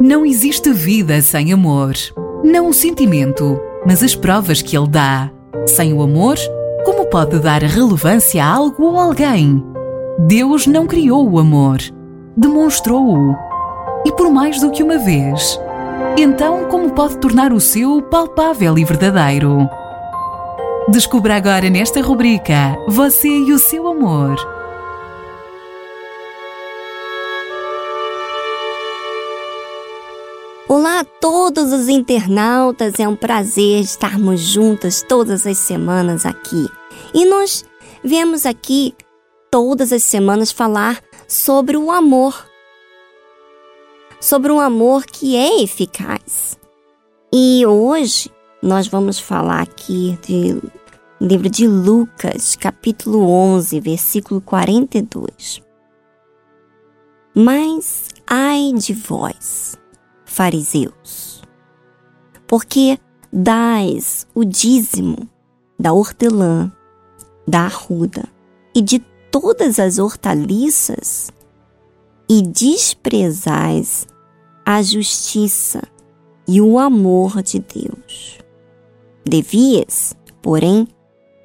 Não existe vida sem amor. Não o sentimento, mas as provas que ele dá. Sem o amor, como pode dar relevância a algo ou alguém? Deus não criou o amor, demonstrou-o. E por mais do que uma vez. Então, como pode tornar o seu palpável e verdadeiro? Descubra agora nesta rubrica Você e o seu amor. Olá a todos os internautas, é um prazer estarmos juntas todas as semanas aqui. E nós viemos aqui todas as semanas falar sobre o amor. Sobre um amor que é eficaz. E hoje nós vamos falar aqui de livro de Lucas, capítulo 11, versículo 42. Mas ai de vós, fariseus, porque dais o dízimo da hortelã, da arruda e de todas as hortaliças e desprezais a justiça e o amor de Deus. Devias, porém,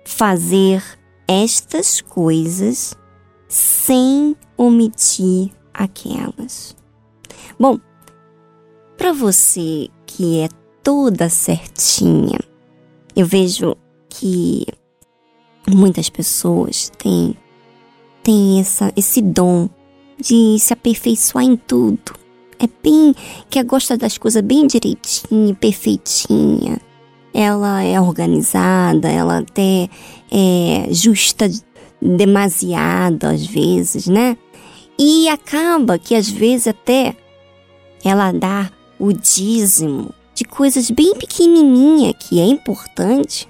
fazer estas coisas sem omitir aquelas. Bom, para você que é toda certinha, eu vejo que muitas pessoas têm, têm essa, esse dom de se aperfeiçoar em tudo. É bem que gosta das coisas bem direitinho, perfeitinha. Ela é organizada, ela até é justa demasiado às vezes, né? E acaba que às vezes até ela dá o dízimo de coisas bem pequenininha que é importante,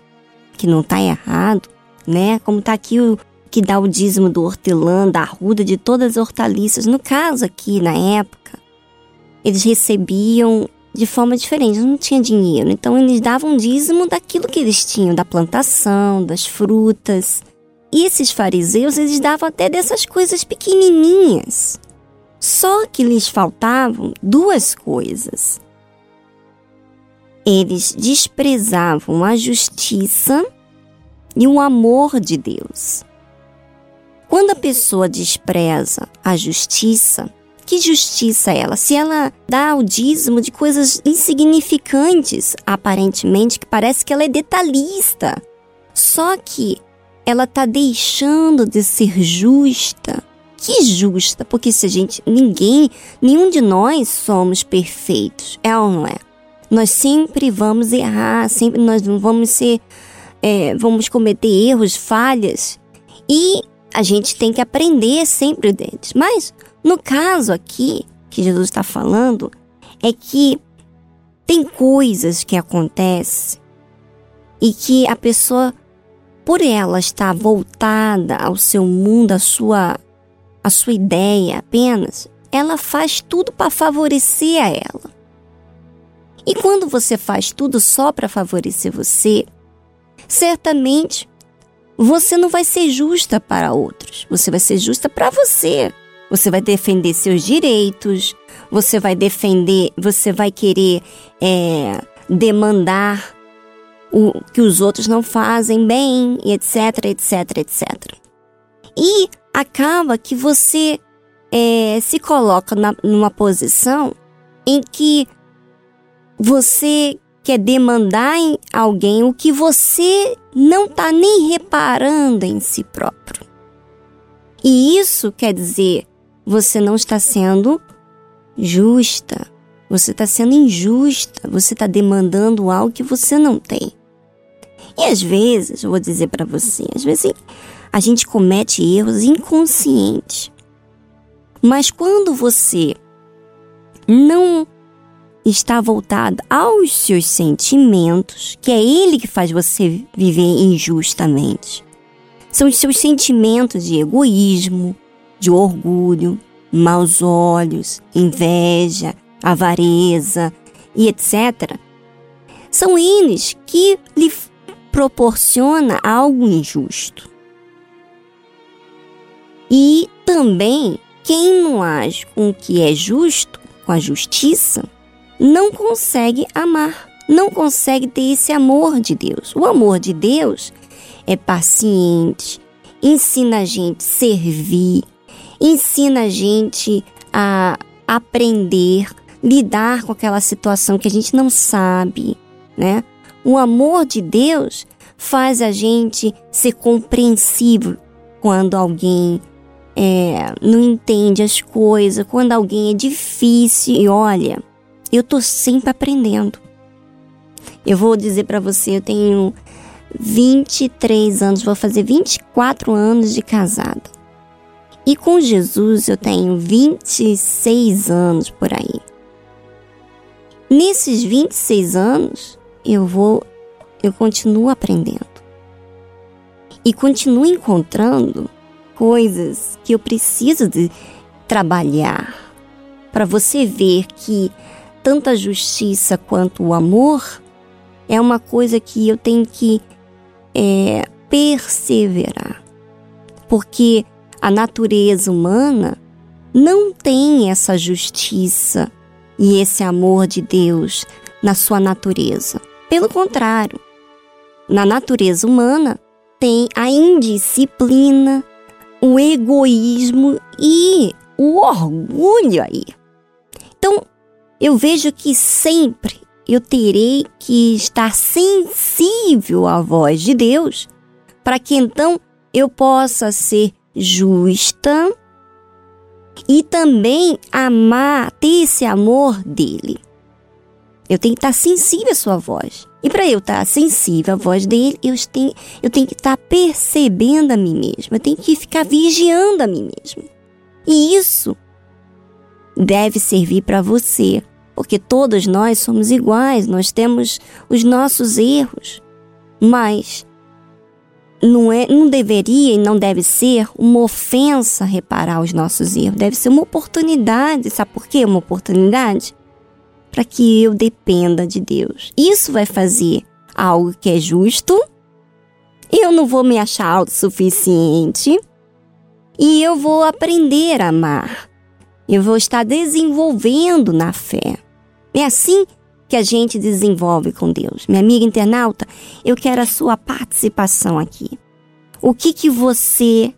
que não tá errado, né? Como tá aqui o que dá o dízimo do hortelã, da arruda, de todas as hortaliças. No caso aqui, na época, eles recebiam de forma diferente, não tinha dinheiro. Então eles davam dízimo daquilo que eles tinham, da plantação, das frutas. E esses fariseus, eles davam até dessas coisas pequenininhas. Só que lhes faltavam duas coisas. Eles desprezavam a justiça e o amor de Deus. Quando a pessoa despreza a justiça, que justiça é ela? Se ela dá o dízimo de coisas insignificantes, aparentemente, que parece que ela é detalhista. Só que ela está deixando de ser justa. Que justa? Porque se a gente. Ninguém, nenhum de nós somos perfeitos, é ou não é? Nós sempre vamos errar, sempre nós vamos ser. É, vamos cometer erros, falhas. E a gente tem que aprender sempre deles. Mas no caso aqui, que Jesus está falando, é que tem coisas que acontecem e que a pessoa, por ela estar voltada ao seu mundo, à sua, à sua ideia apenas, ela faz tudo para favorecer a ela. E quando você faz tudo só para favorecer você, certamente você não vai ser justa para outros, você vai ser justa para você. Você vai defender seus direitos, você vai defender, você vai querer é, demandar o que os outros não fazem bem, etc, etc, etc. E acaba que você é, se coloca na, numa posição em que você quer demandar em alguém o que você não está nem reparando em si próprio. E isso quer dizer você não está sendo justa. Você está sendo injusta. Você está demandando algo que você não tem. E às vezes, vou dizer para você, às vezes a gente comete erros inconscientes. Mas quando você não está voltado aos seus sentimentos, que é ele que faz você viver injustamente. São os seus sentimentos de egoísmo, de orgulho, maus olhos, inveja, avareza e etc. São eles que lhe proporciona algo injusto. E também quem não age com o que é justo com a justiça não consegue amar, não consegue ter esse amor de Deus. O amor de Deus é paciente, ensina a gente a servir, ensina a gente a aprender, lidar com aquela situação que a gente não sabe, né? O amor de Deus faz a gente ser compreensível quando alguém é, não entende as coisas, quando alguém é difícil. E olha, eu tô sempre aprendendo. Eu vou dizer para você, eu tenho 23 anos, vou fazer 24 anos de casada. E com Jesus eu tenho 26 anos por aí. Nesses 26 anos, eu vou eu continuo aprendendo. E continuo encontrando coisas que eu preciso de trabalhar para você ver que tanto a justiça quanto o amor é uma coisa que eu tenho que é, perseverar. Porque a natureza humana não tem essa justiça e esse amor de Deus na sua natureza. Pelo contrário, na natureza humana tem a indisciplina, o egoísmo e o orgulho aí. Então, eu vejo que sempre eu terei que estar sensível à voz de Deus, para que então eu possa ser justa e também amar, ter esse amor dele. Eu tenho que estar sensível à sua voz. E para eu estar sensível à voz dele, eu tenho, eu tenho que estar percebendo a mim mesma. Eu tenho que ficar vigiando a mim mesma. E isso deve servir para você porque todos nós somos iguais, nós temos os nossos erros, mas não, é, não deveria e não deve ser uma ofensa reparar os nossos erros, deve ser uma oportunidade. Sabe por quê? Uma oportunidade para que eu dependa de Deus. Isso vai fazer algo que é justo, eu não vou me achar autossuficiente e eu vou aprender a amar. Eu vou estar desenvolvendo na fé. É assim que a gente desenvolve com Deus. Minha amiga internauta, eu quero a sua participação aqui. O que que você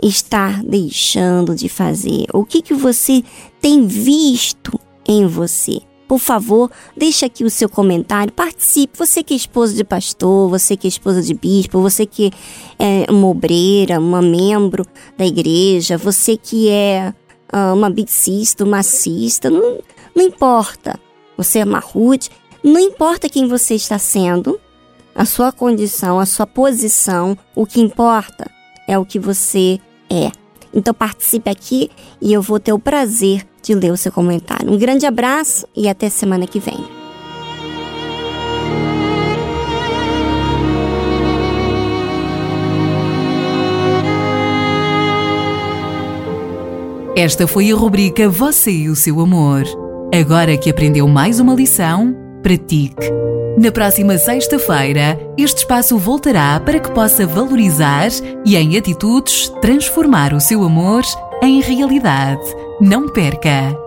está deixando de fazer? O que que você tem visto em você? Por favor, deixe aqui o seu comentário, participe. Você que é esposa de pastor, você que é esposa de bispo, você que é uma obreira, uma membro da igreja, você que é uh, uma bicista, uma cista, não, não importa. Você é marrude, não importa quem você está sendo, a sua condição, a sua posição, o que importa é o que você é. Então participe aqui e eu vou ter o prazer de ler o seu comentário. Um grande abraço e até semana que vem. Esta foi a rubrica Você e o seu amor. Agora que aprendeu mais uma lição, pratique. Na próxima sexta-feira, este espaço voltará para que possa valorizar e, em atitudes, transformar o seu amor em realidade. Não perca!